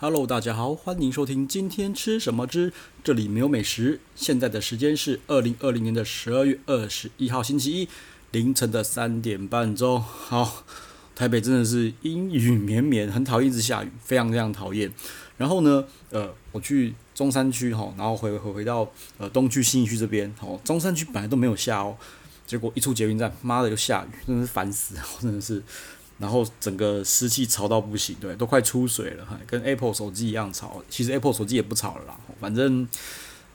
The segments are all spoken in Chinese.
Hello，大家好，欢迎收听今天吃什么之，这里没有美食。现在的时间是二零二零年的十二月二十一号星期一凌晨的三点半钟。好，台北真的是阴雨绵绵，很讨厌一直下雨，非常非常讨厌。然后呢，呃，我去中山区哈，然后回回回到呃东区信义区这边，哦，中山区本来都没有下哦，结果一出捷运站，妈的又下雨，真的是烦死了，真的是。然后整个湿气潮到不行，对，都快出水了哈，跟 Apple 手机一样潮。其实 Apple 手机也不潮了啦，反正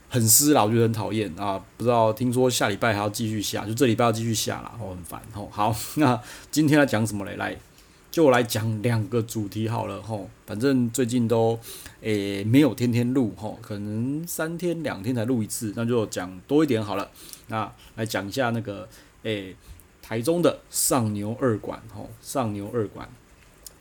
很湿啦，我觉得很讨厌啊。不知道听说下礼拜还要继续下，就这礼拜要继续下啦，哦，很烦哦。好，那今天来讲什么嘞？来，就来讲两个主题好了吼。反正最近都诶没有天天录吼，可能三天两天才录一次，那就讲多一点好了。那来讲一下那个诶。台中的上牛二馆，吼，上牛二馆。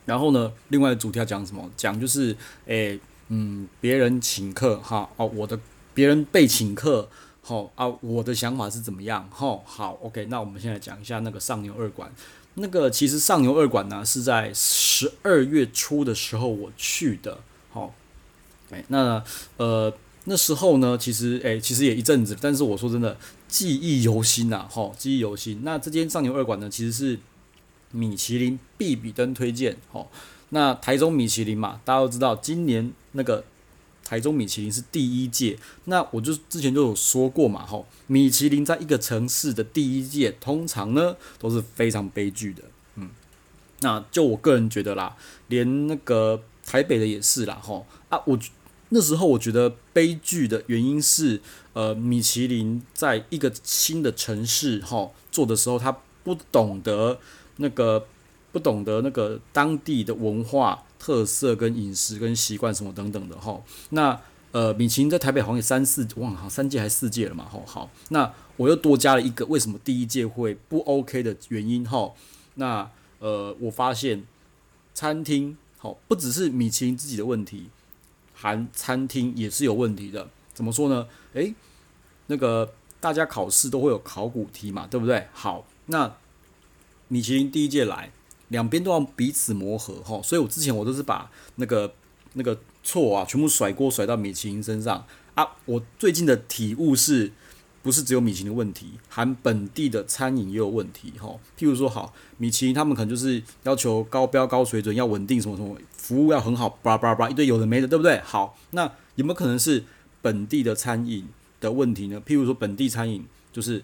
然后呢，另外的主题要讲什么？讲就是，诶、嗯，别人请客，哈，哦，我的别人被请客，吼啊，我的想法是怎么样？吼，好，OK，那我们现在讲一下那个上牛二馆。那个其实上牛二馆呢是在十二月初的时候我去的，好，哎，那呃。那时候呢，其实诶、其实也一阵子，但是我说真的，记忆犹新呐，吼，记忆犹新。那这间上牛二馆呢，其实是米其林必比登推荐，吼。那台中米其林嘛，大家都知道，今年那个台中米其林是第一届。那我就之前就有说过嘛，吼，米其林在一个城市的第一届，通常呢都是非常悲剧的，嗯。那就我个人觉得啦，连那个台北的也是啦，吼啊，我。那时候我觉得悲剧的原因是，呃，米其林在一个新的城市哈做的时候，他不懂得那个不懂得那个当地的文化特色跟饮食跟习惯什么等等的哈。那呃，米其林在台北好像也三四忘了，好三届还是四届了嘛。哈，好，那我又多加了一个为什么第一届会不 OK 的原因哈。那呃，我发现餐厅好不只是米其林自己的问题。含餐厅也是有问题的，怎么说呢？诶，那个大家考试都会有考古题嘛，对不对？好，那米其林第一届来，两边都要彼此磨合哈，所以我之前我都是把那个那个错啊全部甩锅甩到米其林身上啊。我最近的体悟是，不是只有米其林的问题，含本地的餐饮也有问题哈。譬如说，好，米其林他们可能就是要求高标高水准，要稳定什么什么。服务要很好，叭叭叭一堆有的没的，对不对？好，那有没有可能是本地的餐饮的问题呢？譬如说本地餐饮就是，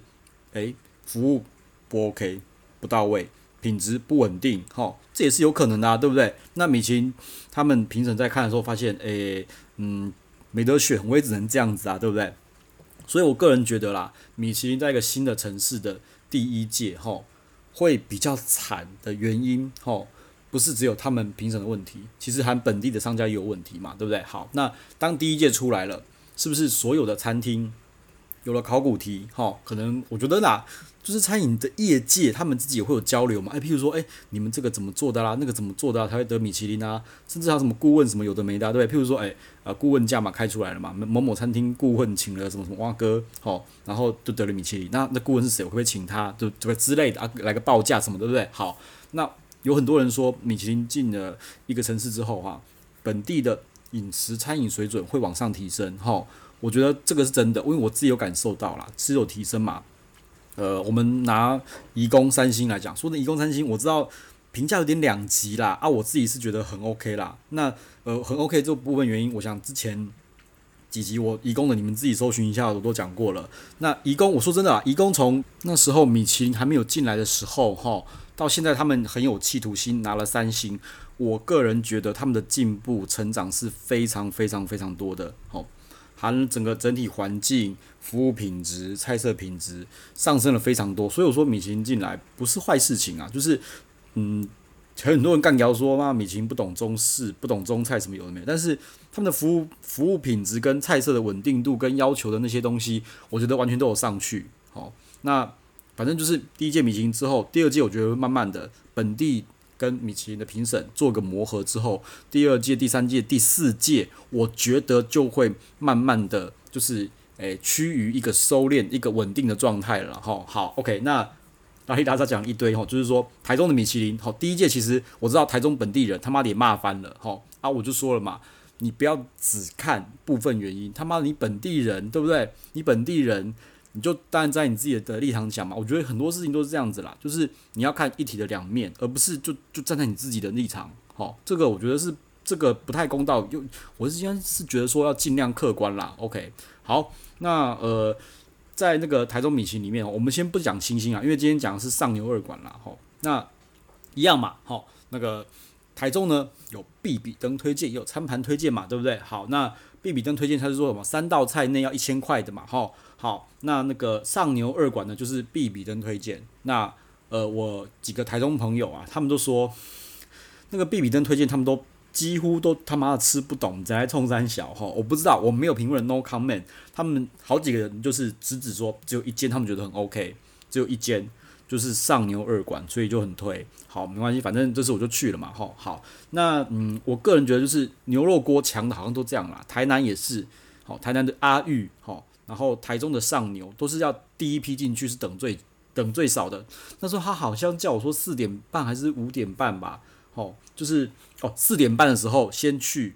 诶、服务不 OK，不到位，品质不稳定，哈，这也是有可能的啊，对不对？那米其林他们评审在看的时候发现，诶、嗯，没得选，我也只能这样子啊，对不对？所以我个人觉得啦，米其林在一个新的城市的第一届，哈，会比较惨的原因，哈。不是只有他们评审的问题，其实含本地的商家也有问题嘛，对不对？好，那当第一届出来了，是不是所有的餐厅有了考古题？哈，可能我觉得啦，就是餐饮的业界他们自己也会有交流嘛。哎，譬如说，哎，你们这个怎么做的啦？那个怎么做的啊？才会得米其林啊？甚至还有什么顾问什么有的没的，对不对？譬如说，哎，呃，顾问价码开出来了嘛？某某餐厅顾问请了什么什么蛙哥，好，然后就得了米其林。那那顾问是谁？我可不可以请他？就这个之类的啊，来个报价什么，对不对？好，那。有很多人说，米其林进了一个城市之后，哈，本地的饮食餐饮水准会往上提升，哈，我觉得这个是真的，因为我自己有感受到啦，是有提升嘛。呃，我们拿移宫三星来讲，说的移宫三星，我知道评价有点两极啦，啊，我自己是觉得很 OK 啦。那呃，很 OK 这部分原因，我想之前几集我移宫的，你们自己搜寻一下，我都讲过了。那移宫，我说真的啊，移宫从那时候米其林还没有进来的时候，哈。到现在，他们很有企图心，拿了三星。我个人觉得他们的进步成长是非常非常非常多的。好，含整个整体环境、服务品质、菜色品质上升了非常多。所以我说米其林进来不是坏事情啊，就是嗯，很多人干譙说嘛，米其林不懂中式，不懂中菜什么有的没。但是他们的服务服务品质跟菜色的稳定度跟要求的那些东西，我觉得完全都有上去。好，那。反正就是第一届米其林之后，第二届我觉得慢慢的本地跟米其林的评审做个磨合之后，第二届、第三届、第四届，我觉得就会慢慢的就是诶趋于一个收敛、一个稳定的状态了哈。好，OK，那阿里达他讲一堆哈，就是说台中的米其林，好，第一届其实我知道台中本地人他妈的也骂翻了哈啊，我就说了嘛，你不要只看部分原因。他妈，你本地人对不对？你本地人，你就当然在你自己的立场讲嘛。我觉得很多事情都是这样子啦，就是你要看一体的两面，而不是就就站在你自己的立场。好，这个我觉得是这个不太公道。就我是今天是觉得说要尽量客观啦。OK，好，那呃，在那个台中米其里面，我们先不讲星星啊，因为今天讲的是上牛二馆啦。好，那一样嘛，好，那个。台中呢有必比登推荐，也有餐盘推荐嘛，对不对？好，那必比登推荐它是说什么？三道菜内要一千块的嘛，哈。好，那那个上牛二馆呢，就是必比登推荐。那呃，我几个台中朋友啊，他们都说那个必比登推荐，他们都几乎都他妈的吃不懂，在冲三小哈。我不知道，我没有评论，no comment。他们好几个人就是直指说只有一间，他们觉得很 OK，只有一间。就是上牛二馆，所以就很推。好，没关系，反正这次我就去了嘛。吼，好，那嗯，我个人觉得就是牛肉锅强的，好像都这样啦。台南也是，好，台南的阿玉，好，然后台中的上牛都是要第一批进去，是等最等最少的。那时候他好像叫我说四点半还是五点半吧，好，就是哦四点半的时候先去，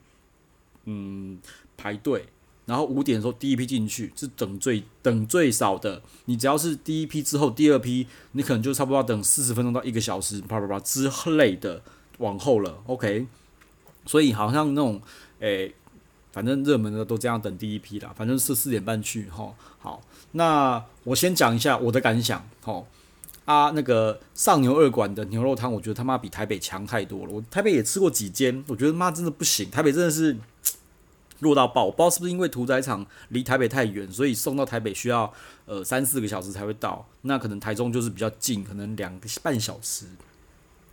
嗯，排队。然后五点的时候第一批进去是等最等最少的，你只要是第一批之后第二批，你可能就差不多要等四十分钟到一个小时，啪啪啪之类的往后了，OK。所以好像那种诶、反正热门的都这样等第一批啦，反正是四点半去哈。好，那我先讲一下我的感想，吼啊，那个上牛二馆的牛肉汤，我觉得他妈比台北强太多了。我台北也吃过几间，我觉得妈真的不行，台北真的是。弱到爆，我不知道是不是因为屠宰场离台北太远，所以送到台北需要呃三四个小时才会到。那可能台中就是比较近，可能两个半小时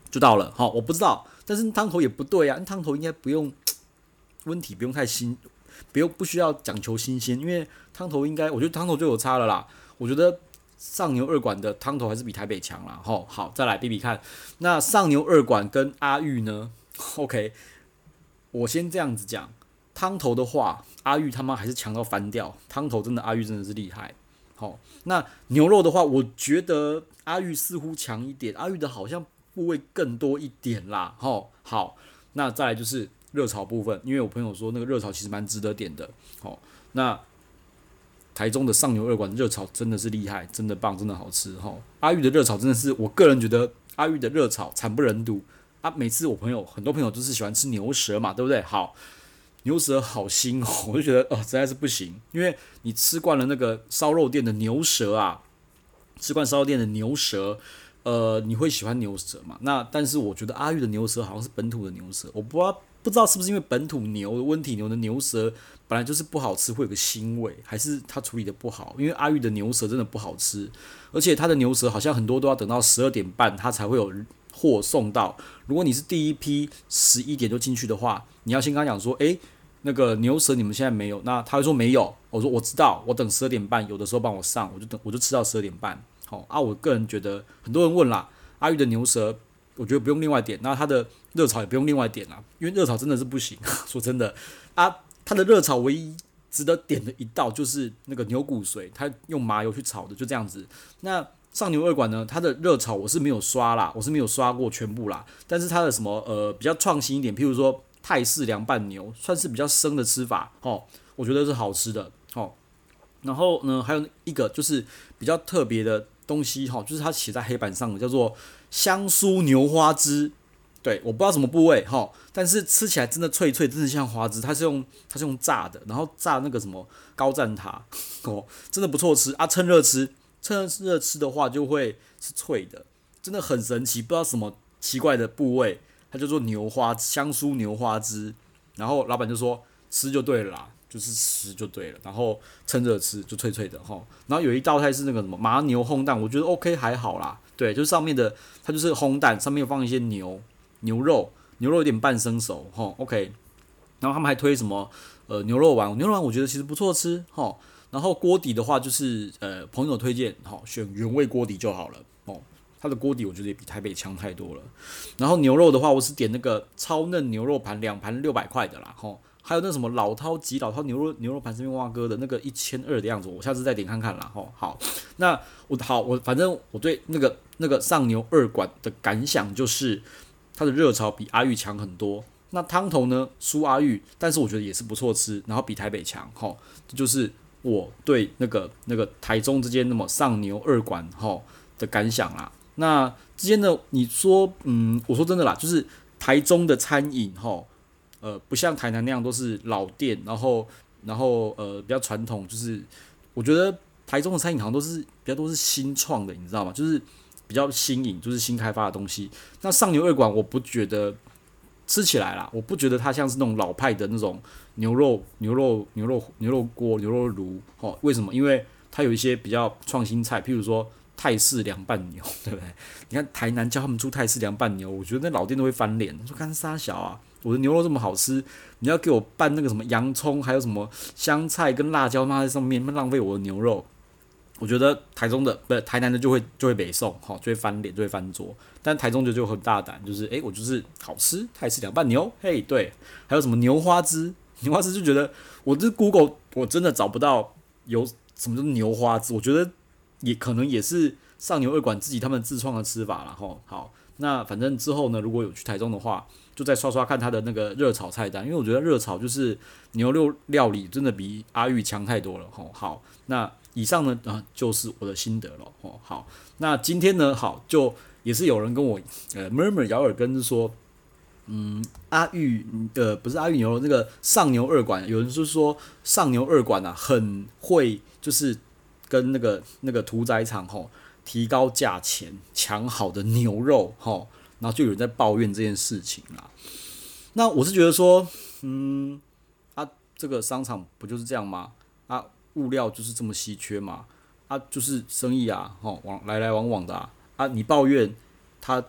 就到了。好，我不知道，但是汤头也不对啊，汤头应该不用温体，不用太新，不用不需要讲求新鲜，因为汤头应该我觉得汤头就有差了啦。我觉得上牛二馆的汤头还是比台北强啦。好，好，再来比比看，那上牛二馆跟阿玉呢？OK，我先这样子讲。汤头的话，阿玉他妈还是强到翻掉。汤头真的，阿玉真的是厉害。好，那牛肉的话，我觉得阿玉似乎强一点。阿玉的好像部位更多一点啦。好，好，那再来就是热炒部分，因为我朋友说那个热炒其实蛮值得点的。好，那台中的上牛二馆热炒真的是厉害，真的棒，真的好吃。哈，阿玉的热炒真的是，我个人觉得阿玉的热炒惨不忍睹啊。每次我朋友很多朋友都是喜欢吃牛舌嘛，对不对？好。牛舌好腥哦，我就觉得哦，实在是不行。因为你吃惯了那个烧肉店的牛舌啊，吃惯烧肉店的牛舌，呃，你会喜欢牛舌嘛？那但是我觉得阿玉的牛舌好像是本土的牛舌，我不知道不知道是不是因为本土牛的温体牛的牛舌本来就是不好吃，会有个腥味，还是他处理的不好？因为阿玉的牛舌真的不好吃，而且他的牛舌好像很多都要等到十二点半，他才会有货送到。如果你是第一批十一点就进去的话，你要先跟他讲说，诶，那个牛舌你们现在没有，那他会说没有。我说我知道，我等十二点半，有的时候帮我上，我就等，我就吃到十二点半。好啊，我个人觉得很多人问啦，阿玉的牛舌，我觉得不用另外点，那他的热炒也不用另外点啦，因为热炒真的是不行。说真的啊，他的热炒唯一值得点的一道就是那个牛骨髓，他用麻油去炒的，就这样子。那上牛二馆呢，它的热炒我是没有刷啦，我是没有刷过全部啦。但是它的什么呃比较创新一点，譬如说泰式凉拌牛，算是比较生的吃法哦，我觉得是好吃的哦。然后呢，还有一个就是比较特别的东西哈，就是它写在黑板上的叫做香酥牛花枝。对，我不知道什么部位哈，但是吃起来真的脆脆，真的像花枝。它是用它是用炸的，然后炸那个什么高赞塔哦，真的不错吃啊，趁热吃。趁热吃的话，就会是脆的，真的很神奇，不知道什么奇怪的部位，它叫做牛花香酥牛花汁，然后老板就说吃就对了。啦，就是吃就对了，然后趁热吃就脆脆的哈。然后有一道菜是那个什么麻牛烘蛋，我觉得 OK 还好啦，对，就是上面的它就是烘蛋，上面放一些牛牛肉，牛肉有点半生熟哈，OK。然后他们还推什么呃牛肉丸，牛肉丸我觉得其实不错吃哈。然后锅底的话，就是呃朋友推荐，好选原味锅底就好了哦。它的锅底我觉得也比台北强太多了。然后牛肉的话，我是点那个超嫩牛肉盘，两盘六百块的啦，吼。还有那什么老饕及老饕牛肉牛肉盘，是面蛙哥的那个一千二的样子，我下次再点看看啦，吼。好，那我好我反正我对那个那个上牛二馆的感想就是，它的热炒比阿裕强很多。那汤头呢输阿裕，但是我觉得也是不错吃，然后比台北强，吼，这就是我对那个那个台中之间那么上牛二馆吼的感想啦。那之间的，你说，嗯，我说真的啦，就是台中的餐饮吼，呃，不像台南那样都是老店，然后然后呃比较传统，就是我觉得台中的餐饮好像都是比较都是新创的，你知道吗？就是比较新颖，就是新开发的东西。那上牛二馆，我不觉得。吃起来啦，我不觉得它像是那种老派的那种牛肉、牛肉、牛肉、牛肉锅、牛肉炉。哦，为什么？因为它有一些比较创新菜，譬如说泰式凉拌牛，对不对？你看台南叫他们出泰式凉拌牛，我觉得那老店都会翻脸，说干啥小啊？我的牛肉这么好吃，你要给我拌那个什么洋葱，还有什么香菜跟辣椒，放在上面，浪费我的牛肉。我觉得台中的不是台南的就会就会北宋，好，就会翻脸，就会翻桌。但台中就就很大胆，就是诶、我就是好吃泰式凉拌牛，嘿，对，还有什么牛花汁，牛花枝就觉得我这 Google 我真的找不到有什么叫牛花枝，我觉得也可能也是上牛二馆自己他们自创的吃法了，吼，好，那反正之后呢，如果有去台中的话，就再刷刷看他的那个热炒菜单，因为我觉得热炒就是牛肉料理真的比阿玉强太多了，吼，好，那。以上呢啊，就是我的心得了哦。好，那今天呢，好，就也是有人跟我呃 murmur 咬耳根说，嗯，阿玉呃不是阿玉牛肉那个上牛二馆，有人是说上牛二馆啊很会就是跟那个那个屠宰场吼提高价钱抢好的牛肉吼，然后就有人在抱怨这件事情啦。那我是觉得说，嗯啊，这个商场不就是这样吗？啊。物料就是这么稀缺嘛，啊，就是生意啊，吼，往来来往往的啊，啊，你抱怨他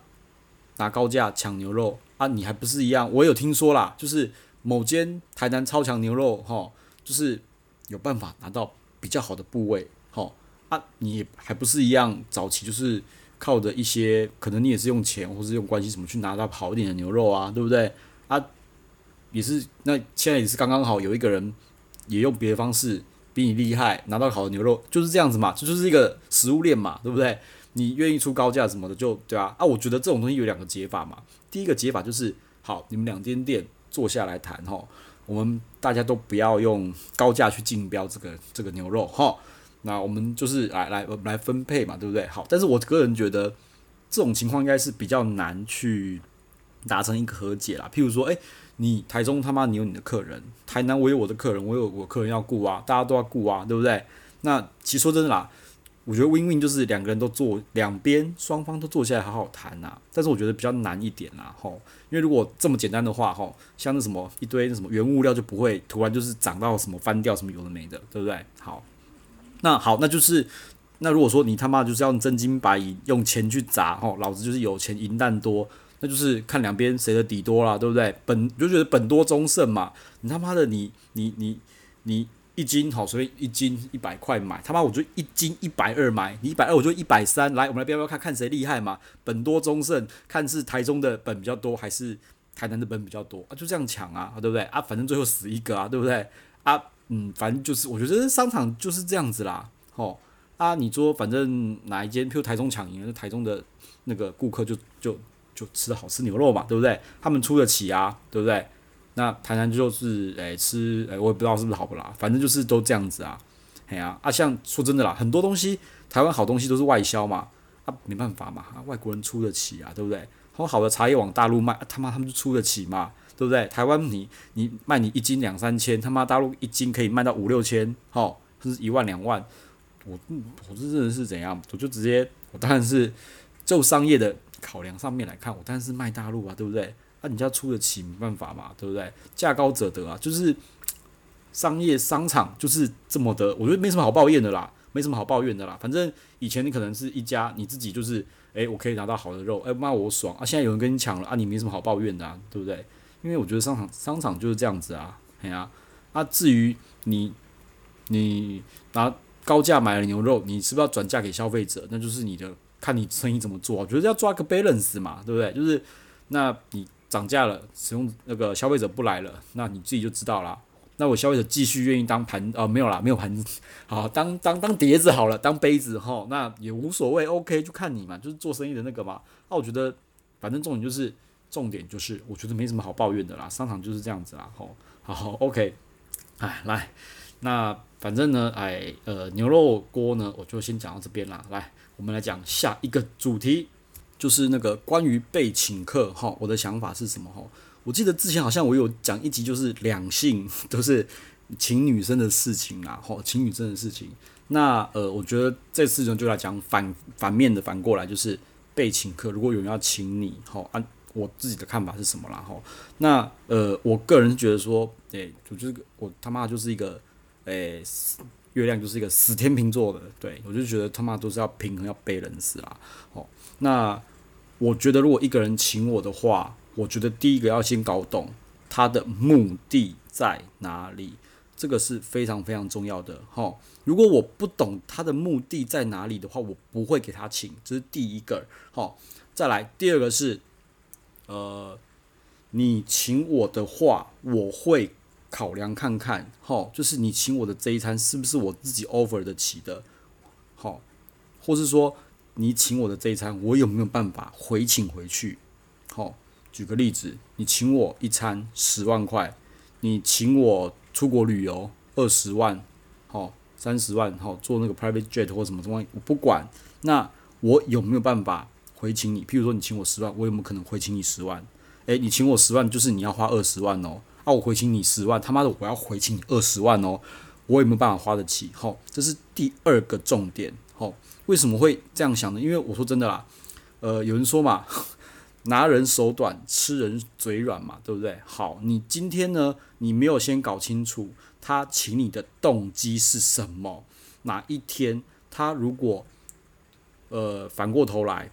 拿高价抢牛肉啊，你还不是一样？我有听说啦，就是某间台南超强牛肉，哈，就是有办法拿到比较好的部位，哈，啊，你还不是一样？早期就是靠着一些，可能你也是用钱或是用关系什么去拿到好一点的牛肉啊，对不对？啊，也是，那现在也是刚刚好有一个人也用别的方式。比你厉害，拿到好的牛肉就是这样子嘛，这，就是一个食物链嘛，对不对？你愿意出高价什么的，就对啊。啊，我觉得这种东西有两个解法嘛。第一个解法就是，好，你们两间店坐下来谈哈，我们大家都不要用高价去竞标这个这个牛肉哈。那我们就是来来来分配嘛，对不对？好，但是我个人觉得这种情况应该是比较难去达成一个和解啦。譬如说，诶。你台中他妈你有你的客人，台南我有我的客人，我有我客人要顾啊，大家都要顾啊，对不对？那其实说真的啦，我觉得 win win 就是两个人都坐，两边双方都坐下来好好谈呐。但是我觉得比较难一点啦，吼，因为如果这么简单的话，吼，像那什么一堆那什么原物料就不会突然就是涨到什么翻掉什么有的没的，对不对？好，那好，那就是那如果说你他妈就是要真金白银用钱去砸，吼，老子就是有钱银弹多。那就是看两边谁的底多啦，对不对？本就觉得本多终胜嘛。你他妈的你你你你一斤好，随便一斤一百块买，他妈我就一斤一百二买，你一百二我就一百三，来我们来标标看看谁厉害嘛。本多中胜，看是台中的本比较多还是台南的本比较多啊？就这样抢啊，对不对？啊，反正最后死一个啊，对不对？啊，嗯，反正就是我觉得商场就是这样子啦。哦啊，你说反正哪一间，譬如台中抢赢了，台中的那个顾客就就。就吃好吃牛肉嘛，对不对？他们出得起啊，对不对？那台南就是诶、吃诶、我也不知道是不是好不啦，反正就是都这样子啊。哎呀啊，像说真的啦，很多东西台湾好东西都是外销嘛，啊没办法嘛，啊外国人出得起啊，对不对？好好的茶叶往大陆卖，他妈他们就出得起嘛，对不对？台湾你你卖你一斤两三千，他妈大陆一斤可以卖到五六千，好，甚至一万两万，我我这真的是怎样？我就直接我当然是就商业的。考量上面来看，我当然是卖大陆啊，对不对？那、啊、你家出得起，没办法嘛，对不对？价高者得啊，就是商业商场就是这么的，我觉得没什么好抱怨的啦，没什么好抱怨的啦。反正以前你可能是一家，你自己就是，诶，我可以拿到好的肉，诶，妈我爽啊！现在有人跟你抢了啊，你没什么好抱怨的啊，对不对？因为我觉得商场商场就是这样子啊，哎呀，啊，至于你你拿高价买了牛肉，你是不是要转嫁给消费者？那就是你的。看你生意怎么做，我觉得要抓个 balance 嘛，对不对？就是，那你涨价了，使用那个消费者不来了，那你自己就知道啦。那我消费者继续愿意当盘，呃，没有啦，没有盘，好，当当当碟子好了，当杯子哈，那也无所谓，OK，就看你嘛，就是做生意的那个嘛。那我觉得，反正重点就是重点就是我觉得没什么好抱怨的啦，商场就是这样子啦，吼，好，OK，哎，来，那反正呢，哎，呃，牛肉锅呢，我就先讲到这边啦，来，我们来讲下一个主题，就是那个关于被请客，哈，我的想法是什么，哈，我记得之前好像我有讲一集，就是两性都是请女生的事情啦，吼，请女生的事情。那呃，我觉得这次呢，就来讲反反面的，反过来就是被请客。如果有人要请你，哈，按我自己的看法是什么啦？哈，那呃，我个人觉得说，诶、我就是我他妈就是一个，诶、月亮就是一个死天秤座的，对，我就觉得他妈都是要平衡，要 balance 啦。哦，那我觉得如果一个人请我的话，我觉得第一个要先搞懂他的目的在哪里。这个是非常非常重要的哈。如果我不懂他的目的在哪里的话，我不会给他请。这是第一个哈。再来第二个是，呃，你请我的话，我会考量看看哈，就是你请我的这一餐是不是我自己 offer 得起的，好，或是说你请我的这一餐，我有没有办法回请回去？好，举个例子，你请我一餐十万块，你请我。出国旅游二十万，好三十万，好坐那个 private jet 或什么什么，我不管。那我有没有办法回请你？譬如说你请我十万，我有没有可能回请你十万？诶，你请我十万，就是你要花二十万哦。啊，我回请你十万，他妈的我要回请你二十万哦。我也没有办法花得起？好，这是第二个重点。好，为什么会这样想呢？因为我说真的啦，呃，有人说嘛。拿人手短，吃人嘴软嘛，对不对？好，你今天呢，你没有先搞清楚他请你的动机是什么？哪一天他如果呃反过头来，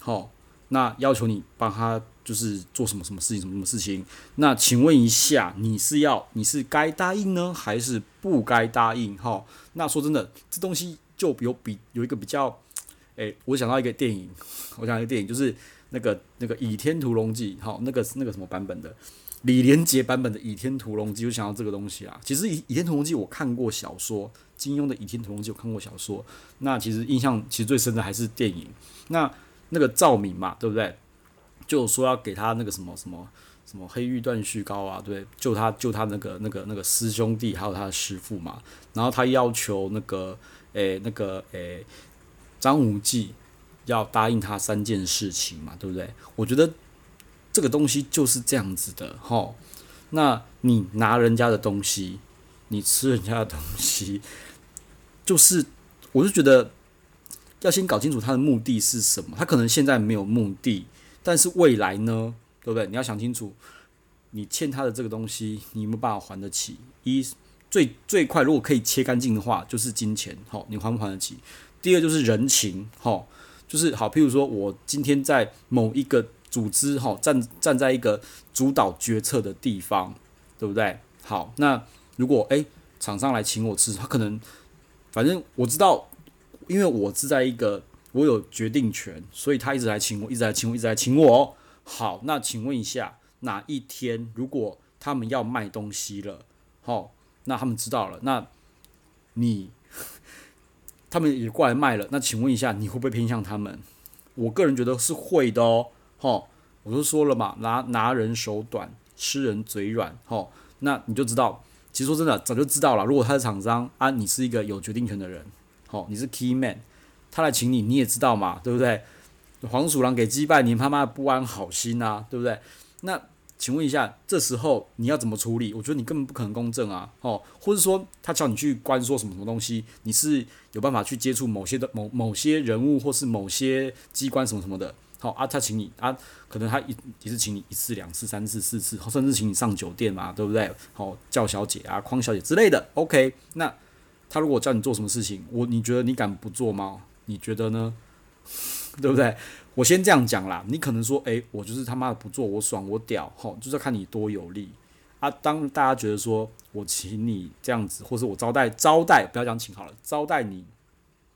好，那要求你帮他就是做什么什么事情，什么什么事情？那请问一下，你是要你是该答应呢，还是不该答应？哈，那说真的，这东西就有比有一个比较，诶，我想到一个电影，我想到一个电影就是。那个那个《倚天屠龙记》好，那个那个什么版本的李连杰版本的《倚天屠龙记》，就想到这个东西啊。其实《倚倚天屠龙记》我看过小说，金庸的《倚天屠龙记》我看过小说。那其实印象其实最深的还是电影。那那个赵敏嘛，对不对？就说要给他那个什么什么什么黑玉断续膏啊，对，救他救他那个那个那个师兄弟还有他的师傅嘛。然后他要求那个诶那个诶张无忌。要答应他三件事情嘛，对不对？我觉得这个东西就是这样子的，齁。那你拿人家的东西，你吃人家的东西，就是，我就觉得要先搞清楚他的目的是什么。他可能现在没有目的，但是未来呢，对不对？你要想清楚，你欠他的这个东西，你有没有办法还得起？一最最快，如果可以切干净的话，就是金钱，好，你还不还得起？第二就是人情，齁。就是好，譬如说，我今天在某一个组织哈，站站在一个主导决策的地方，对不对？好，那如果诶厂商来请我吃，他可能反正我知道，因为我是在一个我有决定权，所以他一直来请我，一直来请我，一直来请我。好，那请问一下，哪一天如果他们要卖东西了，好，那他们知道了，那你。他们也过来卖了，那请问一下，你会不会偏向他们？我个人觉得是会的哦。吼，我都说了嘛，拿拿人手短，吃人嘴软。吼，那你就知道，其实说真的，早就知道了。如果他是厂商啊，你是一个有决定权的人，吼，你是 key man，他来请你，你也知道嘛，对不对？黄鼠狼给鸡拜，年他妈不安好心啊，对不对？那。请问一下，这时候你要怎么处理？我觉得你根本不可能公正啊，哦，或者说他叫你去关说什么什么东西，你是有办法去接触某些的某某些人物或是某些机关什么什么的，好啊，他请你啊，可能他一也是请你一次两次三次四次，甚至请你上酒店嘛，对不对？好，叫小姐啊，匡小姐之类的，OK，那他如果叫你做什么事情，我你觉得你敢不做吗？你觉得呢？对不对？我先这样讲啦，你可能说，诶，我就是他妈的不做，我爽，我屌，吼，就是要看你多有力啊。当大家觉得说我请你这样子，或是我招待招待，不要讲请好了，招待你，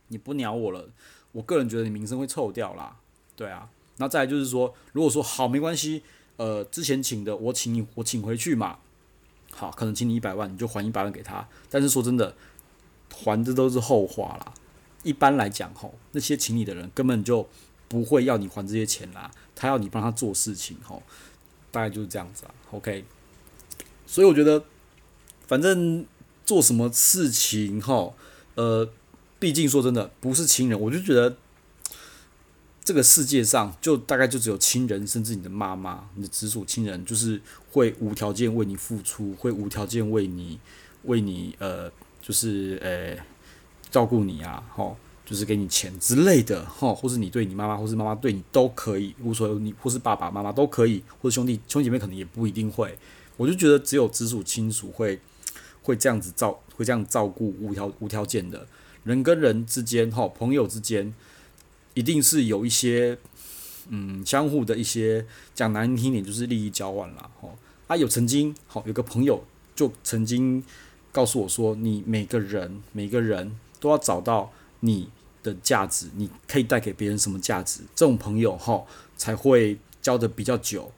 你不鸟我了，我个人觉得你名声会臭掉啦，对啊。那再来就是说，如果说好没关系，呃，之前请的我请你，我请回去嘛，好，可能请你一百万，你就还一百万给他。但是说真的，还的都是后话啦。一般来讲，吼，那些请你的人根本就不会要你还这些钱啦，他要你帮他做事情，吼，大概就是这样子啊。OK，所以我觉得，反正做什么事情，吼，呃，毕竟说真的，不是亲人，我就觉得这个世界上就大概就只有亲人，甚至你的妈妈、你的直属亲人，就是会无条件为你付出，会无条件为你为你呃，就是呃照顾你啊，吼。就是给你钱之类的，哈，或是你对你妈妈，或是妈妈对你都可以，无所谓，你或是爸爸妈妈都可以，或者兄弟兄弟姐妹可能也不一定会。我就觉得只有直属亲属会会这样子照，会这样照顾无条无条件的。人跟人之间，哈，朋友之间，一定是有一些嗯相互的一些讲难听点就是利益交换啦，哈。啊，有曾经好有个朋友就曾经告诉我说，你每个人每个人都要找到。你的价值，你可以带给别人什么价值？这种朋友哈才会交得比较久。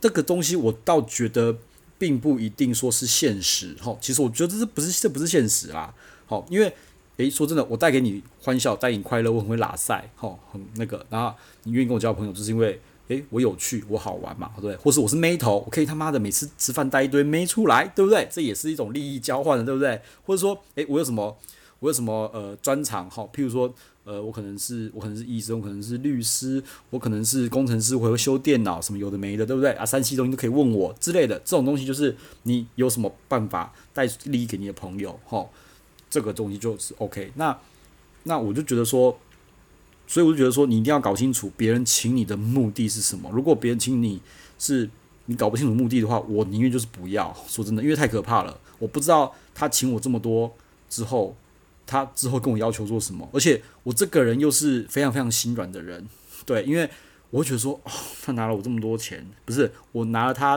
这个东西我倒觉得并不一定说是现实哈。其实我觉得这不是这不是现实啦。好，因为诶说真的，我带给你欢笑，带给你快乐，我很会拉赛哈，很那个。然后你愿意跟我交朋友，就是因为诶我有趣，我好玩嘛，对不对？或是我是妹头，我可以他妈的每次吃饭带一堆妹出来，对不对？这也是一种利益交换的，对不对？或者说诶我有什么？我有什么呃专长？好，譬如说，呃，我可能是我可能是医生，我可能是律师，我可能是工程师，我会修电脑，什么有的没的，对不对？啊，三 C 东西都可以问我之类的，这种东西就是你有什么办法带利益给你的朋友，哈，这个东西就是 OK。那那我就觉得说，所以我就觉得说，你一定要搞清楚别人请你的目的是什么。如果别人请你是你搞不清楚目的的话，我宁愿就是不要。说真的，因为太可怕了，我不知道他请我这么多之后。他之后跟我要求做什么，而且我这个人又是非常非常心软的人，对，因为我会觉得说，哦，他拿了我这么多钱，不是我拿了他，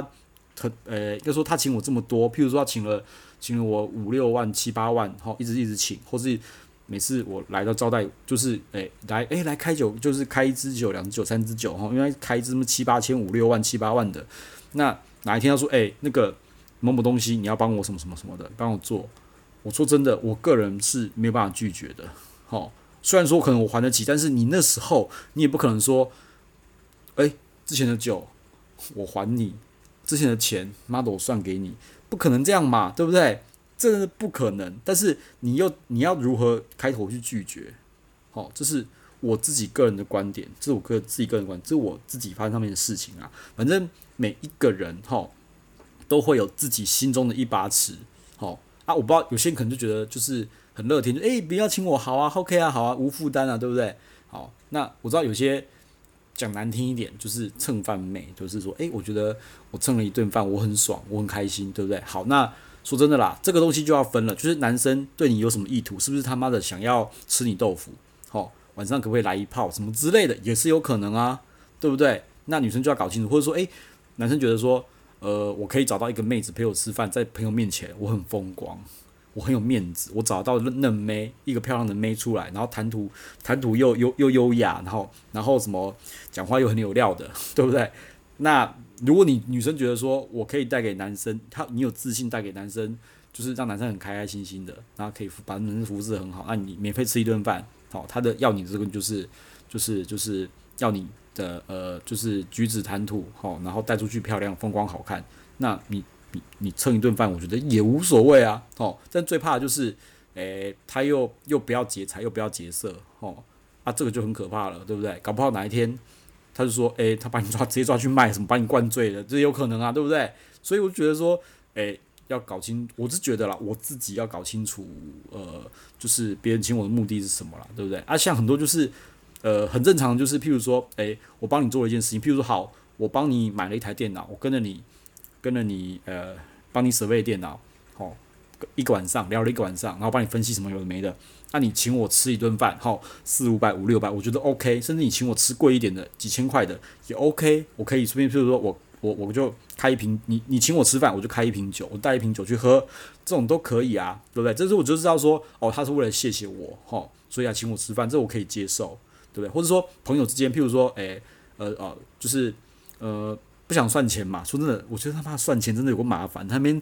他呃，应该说他请我这么多，譬如说他请了请了我五六万七八万，好，一直一直请，或是每次我来到招待，就是诶来诶来开酒，就是开一支酒、两支酒、三支酒，哈，因为开一支什么七八千、五六万、七八万的，那哪一天要说，诶那个某某东西你要帮我什么什么什么的，帮我做。我说真的，我个人是没有办法拒绝的。好，虽然说可能我还得起，但是你那时候你也不可能说，哎，之前的酒我还你，之前的钱妈的我算给你，不可能这样嘛，对不对？这是不可能。但是你又你要如何开头去拒绝？好，这是我自己个人的观点，这是我个自己个人观点，这是我自己发生上面的事情啊。反正每一个人哈都会有自己心中的一把尺，好。啊，我不知道，有些人可能就觉得就是很乐天，就诶、不要请我，好啊，OK 啊，好啊，无负担啊，对不对？好，那我知道有些讲难听一点，就是蹭饭妹，就是说，诶、我觉得我蹭了一顿饭，我很爽，我很开心，对不对？好，那说真的啦，这个东西就要分了，就是男生对你有什么意图，是不是他妈的想要吃你豆腐？好，晚上可不可以来一炮，什么之类的，也是有可能啊，对不对？那女生就要搞清楚，或者说，诶、男生觉得说。呃，我可以找到一个妹子陪我吃饭，在朋友面前我很风光，我很有面子。我找到嫩妹，一个漂亮的妹出来，然后谈吐谈吐又又又优雅，然后然后什么讲话又很有料的，对不对？那如果你女生觉得说我可以带给男生，他你有自信带给男生，就是让男生很开开心心的，然后可以把男生服侍很好，那你免费吃一顿饭，好，他的要你这个就是就是就是要你。的呃，就是举止谈吐好，然后带出去漂亮风光好看，那你你你蹭一顿饭，我觉得也无所谓啊，哦，但最怕的就是，诶、他又又不要劫财，又不要劫色，哦，啊，这个就很可怕了，对不对？搞不好哪一天他就说，诶、他把你抓 直接抓去卖，什么把你灌醉了，这有可能啊，对不对？所以我觉得说，诶、要搞清，我是觉得啦，我自己要搞清楚，呃，就是别人请我的目的是什么啦，对不对？啊，像很多就是。呃，很正常，就是譬如说，诶、我帮你做了一件事情，譬如说，好，我帮你买了一台电脑，我跟着你，跟着你，呃，帮你设备电脑，好，一个晚上聊了一个晚上，然后帮你分析什么有的没的，那你请我吃一顿饭，好，四五百五六百，我觉得 OK，甚至你请我吃贵一点的，几千块的也 OK，我可以随便，譬如说我我我就开一瓶，你你请我吃饭，我就开一瓶酒，我带一瓶酒去喝，这种都可以啊，对不对？这是我就知道说，哦，他是为了谢谢我，哈，所以要请我吃饭，这我可以接受。对不对？或者说朋友之间，譬如说，诶，呃，哦，就是，呃，不想算钱嘛。说真的，我觉得他妈算钱真的有个麻烦，他们，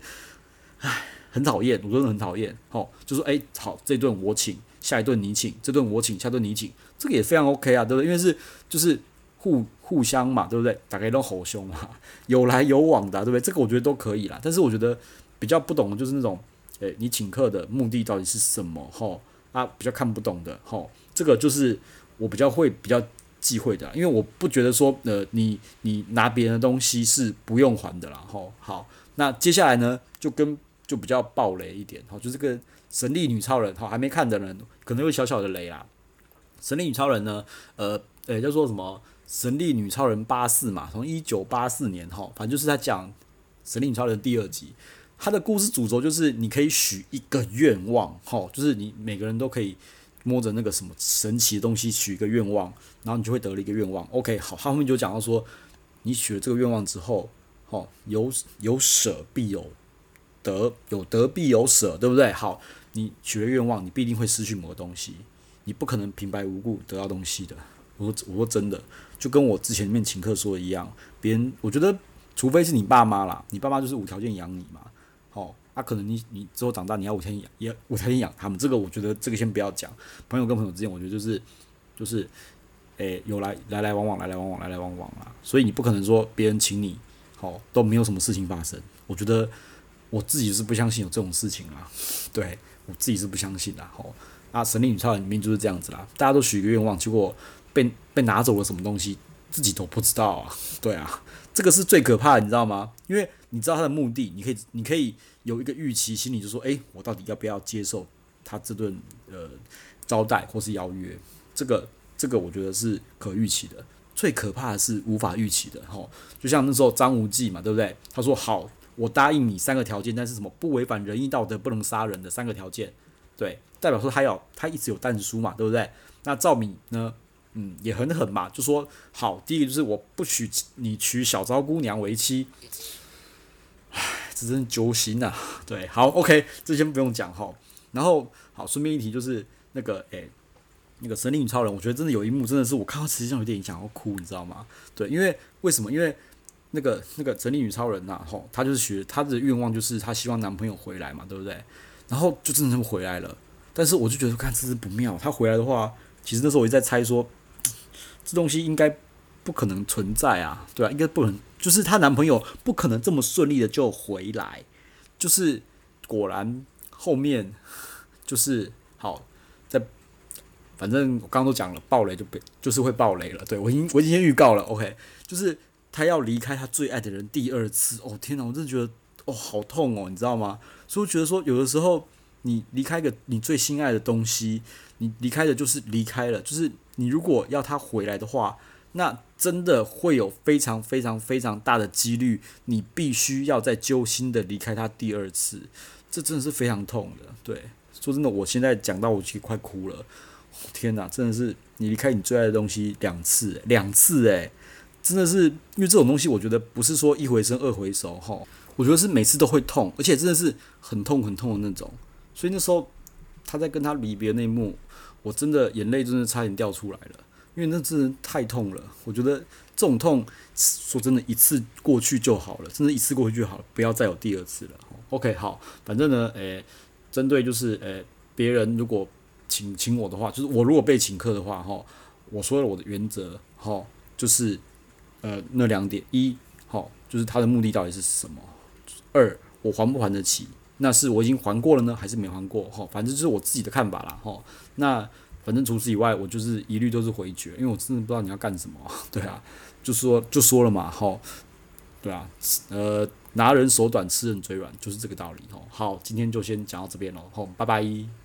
唉，很讨厌，我真的很讨厌。好、哦，就说，诶，好，这顿我请，下一顿你请，这顿我请，下顿你请，这个也非常 OK 啊，对不对？因为是就是互互相嘛，对不对？大家都吼凶嘛，有来有往的、对不对？这个我觉得都可以啦。但是我觉得比较不懂的就是那种，诶，你请客的目的到底是什么？吼，啊，比较看不懂的，吼，这个就是我比较会比较忌讳的，因为我不觉得说，呃，你你拿别人的东西是不用还的啦，吼，好。那接下来呢，就跟就比较暴雷一点，好，就这个神力女超人，好，还没看的人可能会小小的雷啦。神力女超人呢，呃，呃，叫做什么？神力女超人八四嘛，从一九八四年，哈，反正就是在讲神力女超人第二集，它的故事主轴就是你可以许一个愿望，哈，就是你每个人都可以摸着那个什么神奇的东西许一个愿望，然后你就会得了一个愿望。OK，好，他后面就讲到说，你许了这个愿望之后。哦，有有舍必有得，有得必有舍，对不对？好，你许了愿望，你必定会失去某个东西，你不可能平白无故得到东西的。我我说真的，就跟我之前面请客说的一样，别人我觉得，除非是你爸妈啦，你爸妈就是无条件养你嘛。哦，那、可能你你之后长大你要无条件养，也无条件养他们，这个我觉得这个先不要讲。朋友跟朋友之间，我觉得就是就是，诶、有来来来往往，来来往往，来来往往啊，所以你不可能说别人请你。哦，都没有什么事情发生。我觉得我自己是不相信有这种事情啦，对我自己是不相信的。吼，啊，神力女超人里面就是这样子啦，大家都许一个愿望，结果被被拿走了什么东西，自己都不知道啊。对啊，这个是最可怕的，你知道吗？因为你知道他的目的，你可以你可以有一个预期心理，就说，诶，我到底要不要接受他这顿呃招待或是邀约？这个这个我觉得是可预期的。最可怕的是无法预期的，吼，就像那时候张无忌嘛，对不对？他说好，我答应你三个条件，但是什么不违反仁义道德、不能杀人的三个条件，对，代表说他要他一直有但书嘛，对不对？那赵敏呢，嗯，也很狠嘛，就说好，第一个就是我不许你娶小昭姑娘为妻，唉，这真是揪心呐，对，好，OK，这先不用讲哈，然后好，顺便一提就是那个，诶、那个神力女超人，我觉得真的有一幕真的是我看到实际上有点想要哭，你知道吗？对，因为为什么？因为那个那个整理女超人呐，吼，她就是学她的愿望就是她希望男朋友回来嘛，对不对？然后就真的这么回来了。但是我就觉得，看这是不妙。她回来的话，其实那时候我一直在猜说，这东西应该不可能存在啊，对啊，应该不能，就是她男朋友不可能这么顺利的就回来。就是果然后面就是好在。反正我刚刚都讲了，爆雷就被就是会爆雷了。对，我已经我已经先预告了，OK，就是他要离开他最爱的人第二次。哦天哪，我真的觉得哦好痛哦，你知道吗？所以我觉得说有的时候你离开一个你最心爱的东西，你离开的就是离开了，就是你如果要他回来的话，那真的会有非常非常非常大的几率，你必须要再揪心的离开他第二次，这真的是非常痛的。对，说真的，我现在讲到我其实快哭了。天哪，真的是你离开你最爱的东西两次，两次诶，真的是因为这种东西，我觉得不是说一回生二回熟哈，我觉得是每次都会痛，而且真的是很痛很痛的那种。所以那时候他在跟他离别那一幕，我真的眼泪真的差点掉出来了，因为那真的太痛了。我觉得这种痛说真的，一次过去就好了，真的，一次过去就好了，不要再有第二次了。OK，好，反正呢，诶，针对就是诶，别人如果。请请我的话，就是我如果被请客的话，哈，我说了我的原则，哈，就是呃那两点，一，哈，就是他的目的到底是什么？二，我还不还得起？那是我已经还过了呢，还是没还过？哈，反正就是我自己的看法啦，哈。那 反正除此以外，我就是一律都是回绝，因为我真的不知道你要干什么，对啊，就说就说了嘛，哈，对啊，呃，拿人手短，吃人嘴软，就是这个道理，哈。好，今天就先讲到这边喽，好，拜拜。